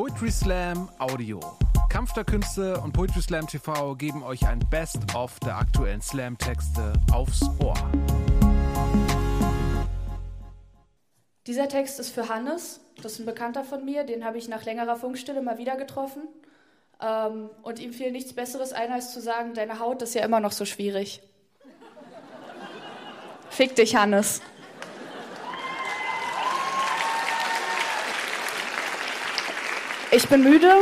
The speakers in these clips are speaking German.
Poetry Slam Audio. Kampf der Künste und Poetry Slam TV geben euch ein Best-of der aktuellen Slam-Texte aufs Ohr. Dieser Text ist für Hannes, das ist ein Bekannter von mir, den habe ich nach längerer Funkstille mal wieder getroffen. Ähm, und ihm fiel nichts Besseres ein, als zu sagen, deine Haut ist ja immer noch so schwierig. Fick dich, Hannes. Ich bin müde,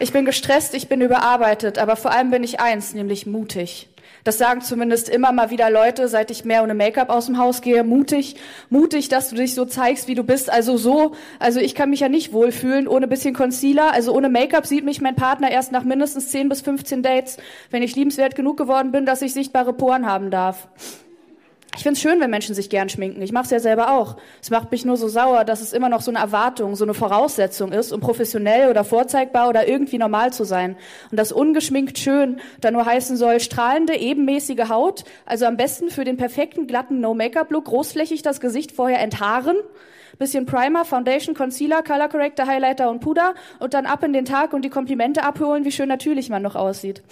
ich bin gestresst, ich bin überarbeitet, aber vor allem bin ich eins, nämlich mutig. Das sagen zumindest immer mal wieder Leute, seit ich mehr ohne Make-up aus dem Haus gehe. Mutig, mutig, dass du dich so zeigst, wie du bist. Also so, also ich kann mich ja nicht wohlfühlen ohne bisschen Concealer. Also ohne Make-up sieht mich mein Partner erst nach mindestens 10 bis 15 Dates, wenn ich liebenswert genug geworden bin, dass ich sichtbare Poren haben darf. Ich finde es schön, wenn Menschen sich gern schminken. Ich mache es ja selber auch. Es macht mich nur so sauer, dass es immer noch so eine Erwartung, so eine Voraussetzung ist, um professionell oder vorzeigbar oder irgendwie normal zu sein. Und das ungeschminkt schön dann nur heißen soll, strahlende, ebenmäßige Haut, also am besten für den perfekten, glatten No-Make-up-Look, großflächig das Gesicht vorher enthaaren, bisschen Primer, Foundation, Concealer, Color Corrector, Highlighter und Puder und dann ab in den Tag und die Komplimente abholen, wie schön natürlich man noch aussieht.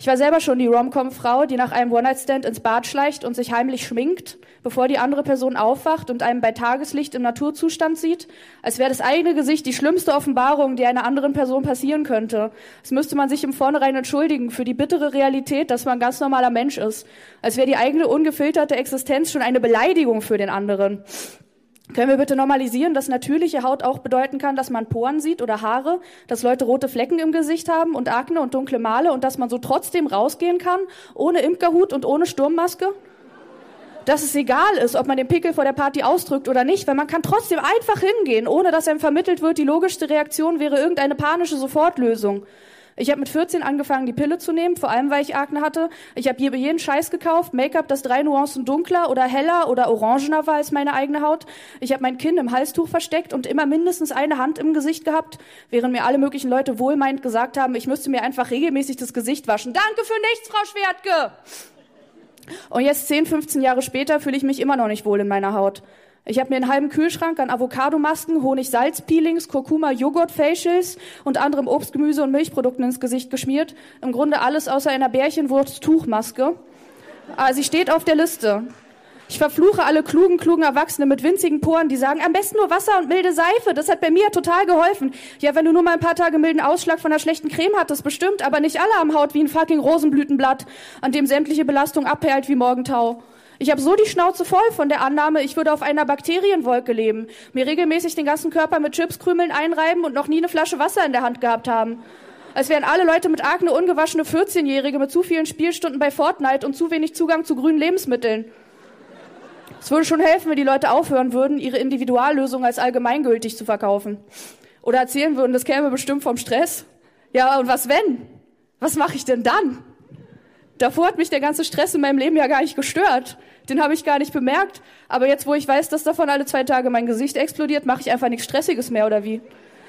Ich war selber schon die Rom-Com-Frau, die nach einem One-Night-Stand ins Bad schleicht und sich heimlich schminkt, bevor die andere Person aufwacht und einem bei Tageslicht im Naturzustand sieht, als wäre das eigene Gesicht die schlimmste Offenbarung, die einer anderen Person passieren könnte. Es müsste man sich im Vornherein entschuldigen für die bittere Realität, dass man ganz normaler Mensch ist, als wäre die eigene ungefilterte Existenz schon eine Beleidigung für den anderen. Können wir bitte normalisieren, dass natürliche Haut auch bedeuten kann, dass man Poren sieht oder Haare, dass Leute rote Flecken im Gesicht haben und Akne und dunkle Male und dass man so trotzdem rausgehen kann, ohne Imkerhut und ohne Sturmmaske? Dass es egal ist, ob man den Pickel vor der Party ausdrückt oder nicht, weil man kann trotzdem einfach hingehen, ohne dass einem vermittelt wird, die logischste Reaktion wäre irgendeine panische Sofortlösung. Ich habe mit 14 angefangen, die Pille zu nehmen, vor allem weil ich Akne hatte. Ich habe jeden Scheiß gekauft, Make-up, das drei Nuancen dunkler oder heller oder orangener war als meine eigene Haut. Ich habe mein Kinn im Halstuch versteckt und immer mindestens eine Hand im Gesicht gehabt, während mir alle möglichen Leute wohlmeint gesagt haben, ich müsste mir einfach regelmäßig das Gesicht waschen. Danke für nichts, Frau Schwertke! Und jetzt 10, 15 Jahre später fühle ich mich immer noch nicht wohl in meiner Haut. Ich habe mir einen halben Kühlschrank an Avocadomasken, Honig-Salz-Peelings, Kurkuma-Joghurt-Facials und anderem Obst, Gemüse und Milchprodukten ins Gesicht geschmiert. Im Grunde alles außer einer Bärchenwurst-Tuchmaske. Aber sie steht auf der Liste. Ich verfluche alle klugen, klugen Erwachsene mit winzigen Poren, die sagen, am besten nur Wasser und milde Seife. Das hat bei mir total geholfen. Ja, wenn du nur mal ein paar Tage milden Ausschlag von einer schlechten Creme hattest, bestimmt, aber nicht alle am Haut wie ein fucking Rosenblütenblatt, an dem sämtliche Belastung abperlt wie Morgentau. Ich habe so die Schnauze voll von der Annahme, ich würde auf einer Bakterienwolke leben, mir regelmäßig den ganzen Körper mit Chipskrümeln einreiben und noch nie eine Flasche Wasser in der Hand gehabt haben. Als wären alle Leute mit Akne ungewaschene 14-Jährige mit zu vielen Spielstunden bei Fortnite und zu wenig Zugang zu grünen Lebensmitteln. Es würde schon helfen, wenn die Leute aufhören würden, ihre Individuallösung als allgemeingültig zu verkaufen. Oder erzählen würden, das käme bestimmt vom Stress. Ja, und was wenn? Was mache ich denn dann? Davor hat mich der ganze Stress in meinem Leben ja gar nicht gestört. Den habe ich gar nicht bemerkt. Aber jetzt, wo ich weiß, dass davon alle zwei Tage mein Gesicht explodiert, mache ich einfach nichts Stressiges mehr oder wie?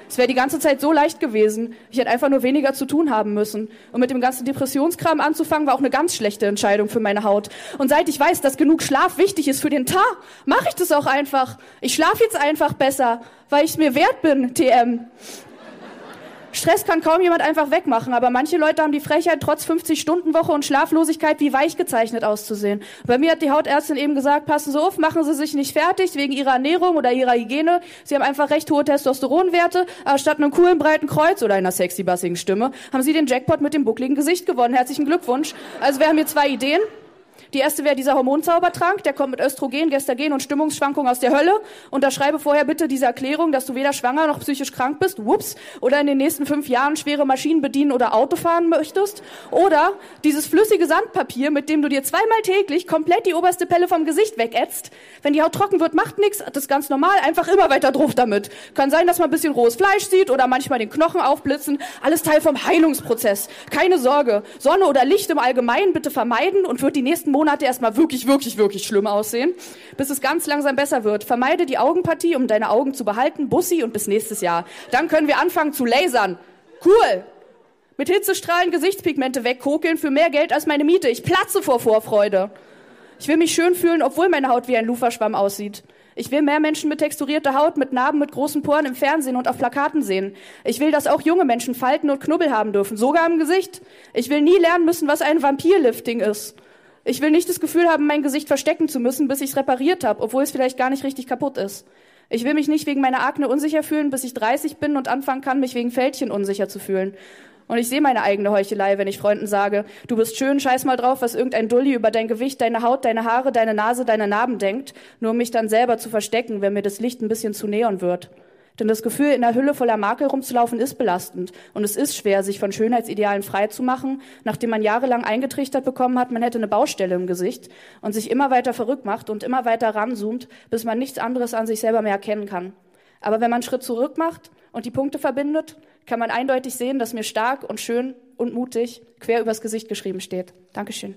Es wäre die ganze Zeit so leicht gewesen. Ich hätte einfach nur weniger zu tun haben müssen. Und mit dem ganzen Depressionskram anzufangen, war auch eine ganz schlechte Entscheidung für meine Haut. Und seit ich weiß, dass genug Schlaf wichtig ist für den Tag, mache ich das auch einfach. Ich schlafe jetzt einfach besser, weil ich es mir wert bin, TM. Stress kann kaum jemand einfach wegmachen, aber manche Leute haben die Frechheit, trotz 50-Stunden-Woche und Schlaflosigkeit wie weich gezeichnet auszusehen. Bei mir hat die Hautärztin eben gesagt, passen Sie auf, machen Sie sich nicht fertig wegen Ihrer Ernährung oder Ihrer Hygiene. Sie haben einfach recht hohe Testosteronwerte, aber statt einem coolen breiten Kreuz oder einer sexy bassigen Stimme haben Sie den Jackpot mit dem buckligen Gesicht gewonnen. Herzlichen Glückwunsch. Also wir haben hier zwei Ideen. Die erste wäre dieser Hormonzaubertrank, der kommt mit Östrogen, Gestagen und Stimmungsschwankungen aus der Hölle. Unterschreibe vorher bitte diese Erklärung, dass du weder schwanger noch psychisch krank bist, whoops, oder in den nächsten fünf Jahren schwere Maschinen bedienen oder Auto fahren möchtest. Oder dieses flüssige Sandpapier, mit dem du dir zweimal täglich komplett die oberste Pelle vom Gesicht wegätzt. Wenn die Haut trocken wird, macht nichts, das ist ganz normal, einfach immer weiter drauf damit. Kann sein, dass man ein bisschen rohes Fleisch sieht oder manchmal den Knochen aufblitzen. Alles Teil vom Heilungsprozess. Keine Sorge. Sonne oder Licht im Allgemeinen bitte vermeiden und wird die nächsten Monate erstmal wirklich, wirklich, wirklich schlimm aussehen, bis es ganz langsam besser wird. Vermeide die Augenpartie, um deine Augen zu behalten. Bussi und bis nächstes Jahr. Dann können wir anfangen zu lasern. Cool. Mit Hitzestrahlen Gesichtspigmente wegkokeln für mehr Geld als meine Miete. Ich platze vor Vorfreude. Ich will mich schön fühlen, obwohl meine Haut wie ein Luferschwamm aussieht. Ich will mehr Menschen mit texturierter Haut, mit Narben, mit großen Poren im Fernsehen und auf Plakaten sehen. Ich will, dass auch junge Menschen Falten und Knubbel haben dürfen, sogar im Gesicht. Ich will nie lernen müssen, was ein Vampirlifting ist. Ich will nicht das Gefühl haben, mein Gesicht verstecken zu müssen, bis ich es repariert habe, obwohl es vielleicht gar nicht richtig kaputt ist. Ich will mich nicht wegen meiner Akne unsicher fühlen, bis ich 30 bin und anfangen kann, mich wegen Fältchen unsicher zu fühlen. Und ich sehe meine eigene Heuchelei, wenn ich Freunden sage, du bist schön, scheiß mal drauf, was irgendein Dulli über dein Gewicht, deine Haut, deine Haare, deine Nase, deine Narben denkt, nur um mich dann selber zu verstecken, wenn mir das Licht ein bisschen zu neon wird. Denn das Gefühl, in der Hülle voller Makel rumzulaufen, ist belastend. Und es ist schwer, sich von Schönheitsidealen frei zu machen, nachdem man jahrelang eingetrichtert bekommen hat, man hätte eine Baustelle im Gesicht und sich immer weiter verrückt macht und immer weiter ranzoomt, bis man nichts anderes an sich selber mehr erkennen kann. Aber wenn man einen Schritt zurück macht und die Punkte verbindet, kann man eindeutig sehen, dass mir stark und schön und mutig quer übers Gesicht geschrieben steht. Dankeschön.